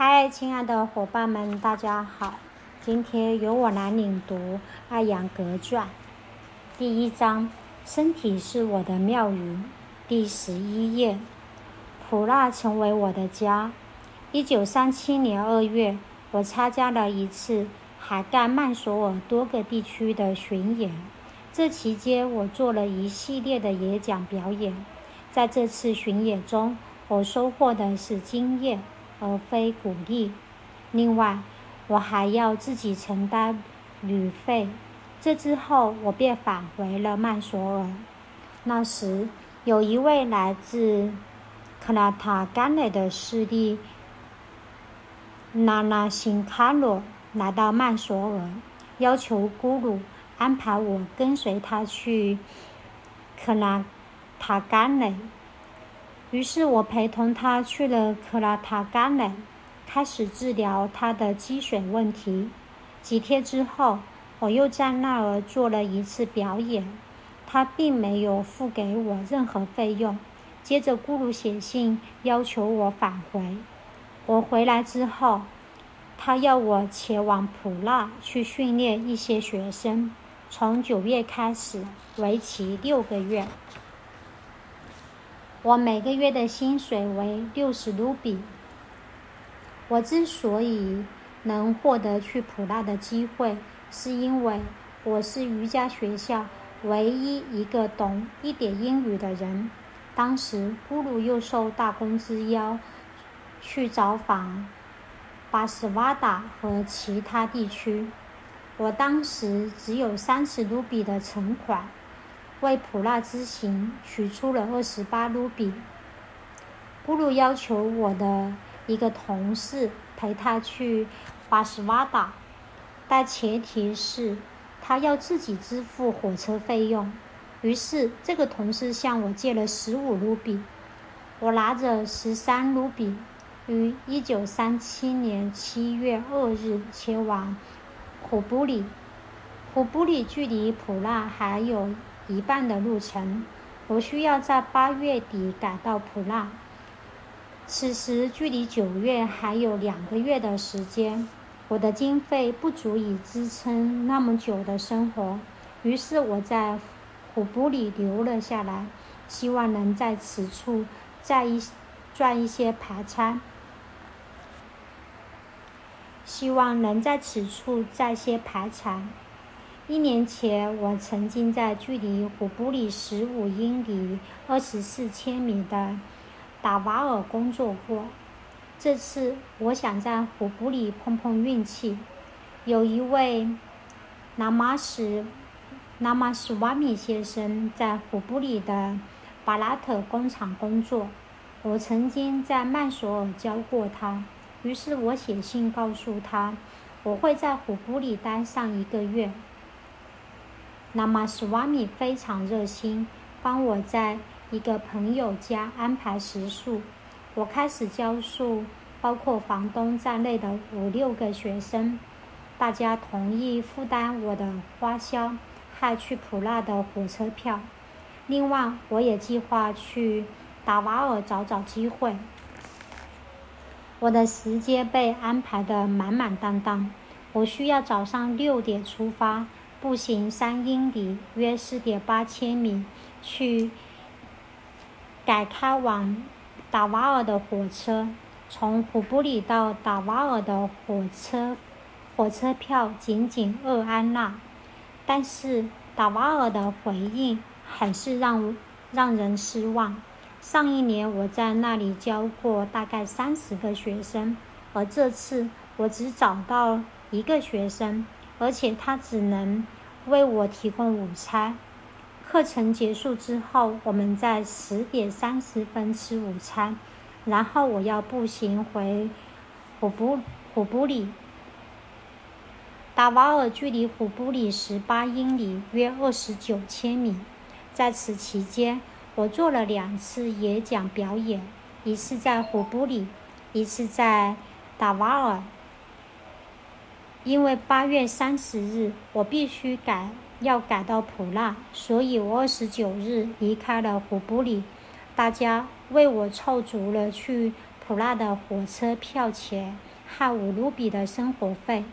嗨，亲爱的伙伴们，大家好！今天由我来领读《艾扬格传》第一章：身体是我的庙宇。第十一页：普拉成为我的家。一九三七年二月，我参加了一次海盖曼索尔多个地区的巡演。这期间，我做了一系列的演讲表演。在这次巡演中，我收获的是经验。而非鼓励。另外，我还要自己承担旅费。这之后，我便返回了曼索尔。那时，有一位来自克拉塔甘雷的势力纳纳辛卡罗来到曼索尔，要求咕噜安排我跟随他去克拉塔甘雷。于是我陪同他去了克拉塔甘内，开始治疗他的积水问题。几天之后，我又在那儿做了一次表演。他并没有付给我任何费用。接着，咕噜写信要求我返回。我回来之后，他要我前往普拉去训练一些学生，从九月开始，为期六个月。我每个月的薪水为六十卢比。我之所以能获得去普拉的机会，是因为我是瑜伽学校唯一一个懂一点英语的人。当时，咕噜又受大公之邀去找访巴斯瓦达和其他地区。我当时只有三十卢比的存款。为普拉之行取出了二十八卢比。咕噜要求我的一个同事陪他去巴什瓦达，但前提是他要自己支付火车费用。于是，这个同事向我借了十五卢比。我拿着十三卢比，于一九三七年七月二日前往虎布里。虎布里距离普拉还有。一半的路程，我需要在八月底赶到普拉。此时距离九月还有两个月的时间，我的经费不足以支撑那么久的生活。于是我在虎布里留了下来，希望能在此处再一赚一些排餐，希望能在此处再些排产。一年前，我曾经在距离胡布里十五英里（二十四千米）的达瓦尔工作过。这次，我想在胡布里碰碰运气。有一位拉马什拉马什瓦米先生在胡布里的巴拉特工厂工作，我曾经在曼索尔教过他。于是我写信告诉他，我会在胡布里待上一个月。那么，史瓦米非常热心，帮我在一个朋友家安排食宿。我开始教授，包括房东在内的五六个学生，大家同意负担我的花销，还去普拉的火车票。另外，我也计划去达瓦尔找找机会。我的时间被安排得满满当当，我需要早上六点出发。步行三英里，约四点八千米，去改开往达瓦尔的火车。从普布里到达瓦尔的火车火车票仅仅二安娜，但是达瓦尔的回应很是让让人失望。上一年我在那里教过大概三十个学生，而这次我只找到一个学生。而且他只能为我提供午餐。课程结束之后，我们在十点三十分吃午餐，然后我要步行回虎布虎布里。达瓦尔距离虎布里十八英里，约二十九千米。在此期间，我做了两次演讲表演，一次在虎布里，一次在达瓦尔。因为八月三十日我必须赶要赶到普纳，所以我二十九日离开了胡布里。大家为我凑足了去普纳的火车票钱，和五卢比的生活费。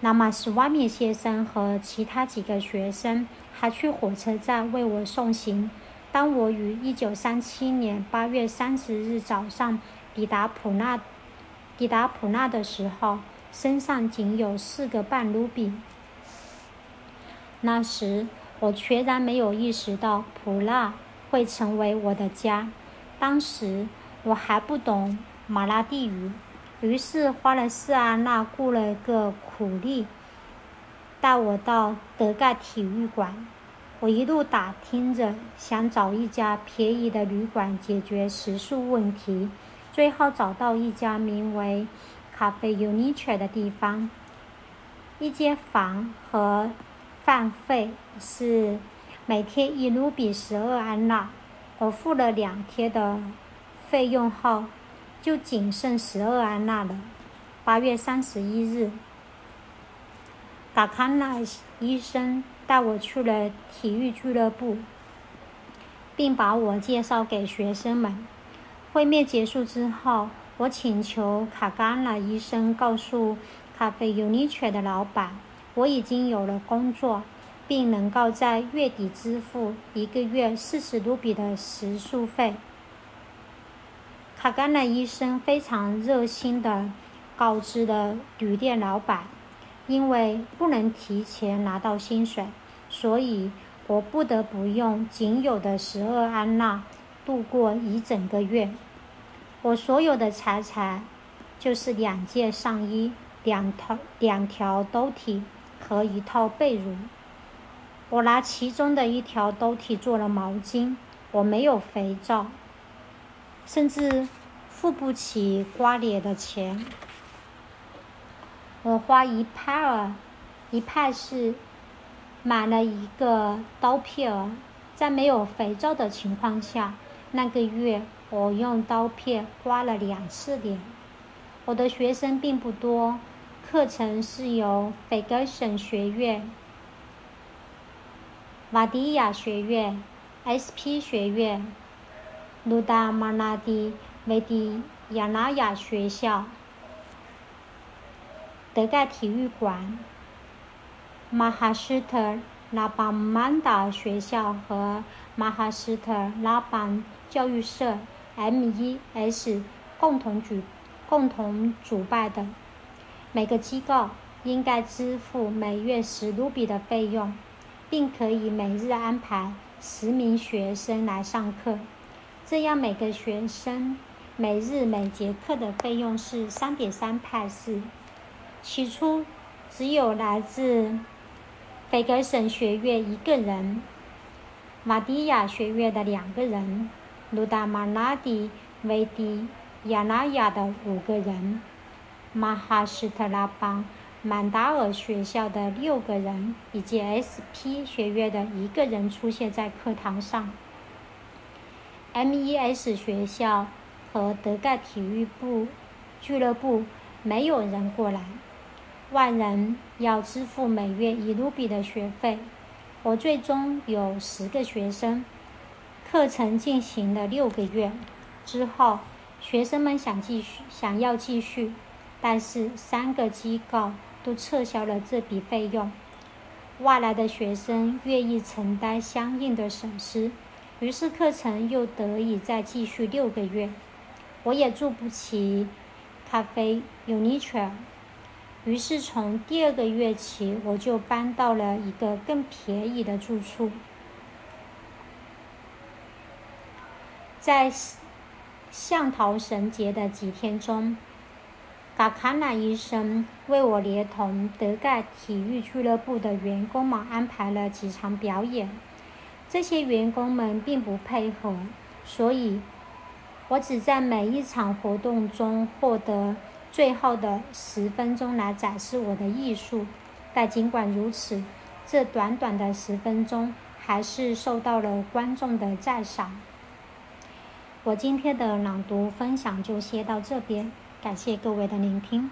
那么，史瓦米先生和其他几个学生还去火车站为我送行。当我于1937年8月30日早上抵达普纳，抵达普纳的时候，身上仅有四个半卢比。那时，我全然没有意识到普纳会成为我的家。当时，我还不懂马拉地语。于是花了四阿纳雇了个苦力，带我到德盖体育馆。我一路打听着，想找一家便宜的旅馆解决食宿问题。最后找到一家名为“咖啡 Unique” 的地方，一间房和饭费是每天一卢比十二安娜。我付了两天的费用后。就仅剩十二安娜了。八月三十一日，达卡纳医生带我去了体育俱乐部，并把我介绍给学生们。会面结束之后，我请求卡甘纳医生告诉咖啡 Unique 的老板，我已经有了工作，并能够在月底支付一个月四十卢比的食宿费。卡甘纳医生非常热心地告知了旅店老板，因为不能提前拿到薪水，所以我不得不用仅有的十二安娜度过一整个月。我所有的财产就是两件上衣、两套两条兜体和一套被褥。我拿其中的一条兜体做了毛巾。我没有肥皂。甚至付不起刮脸的钱。我花一派尔，一派是买了一个刀片儿，在没有肥皂的情况下，那个月我用刀片刮了两次脸。我的学生并不多，课程是由斐格森学院、瓦迪亚学院、S.P 学院。卢达马拉蒂维迪亚拉亚学校、德盖体育馆、马哈斯特拉邦曼达学校和马哈斯特拉邦教育社 （M.E.S.） 共同举共同主办的。每个机构应该支付每月十卢比的费用，并可以每日安排十名学生来上课。这样，每个学生每日每节课的费用是三点三派斯。起初，只有来自斐格森学院一个人，马蒂亚学院的两个人，卢达马拉蒂维迪亚纳亚的五个人，马哈斯特拉邦曼达尔学校的六个人，以及 S.P 学院的一个人出现在课堂上。M.E.S 学校和德盖体育部俱乐部没有人过来，万人要支付每月一卢比的学费。我最终有十个学生，课程进行了六个月之后，学生们想继续，想要继续，但是三个机构都撤销了这笔费用。外来的学生愿意承担相应的损失。于是课程又得以再继续六个月。我也住不起咖啡 Unique，于是从第二个月起，我就搬到了一个更便宜的住处。在向桃神节的几天中，嘎卡纳医生为我连同德盖体育俱乐部的员工们安排了几场表演。这些员工们并不配合，所以我只在每一场活动中获得最后的十分钟来展示我的艺术。但尽管如此，这短短的十分钟还是受到了观众的赞赏。我今天的朗读分享就先到这边，感谢各位的聆听。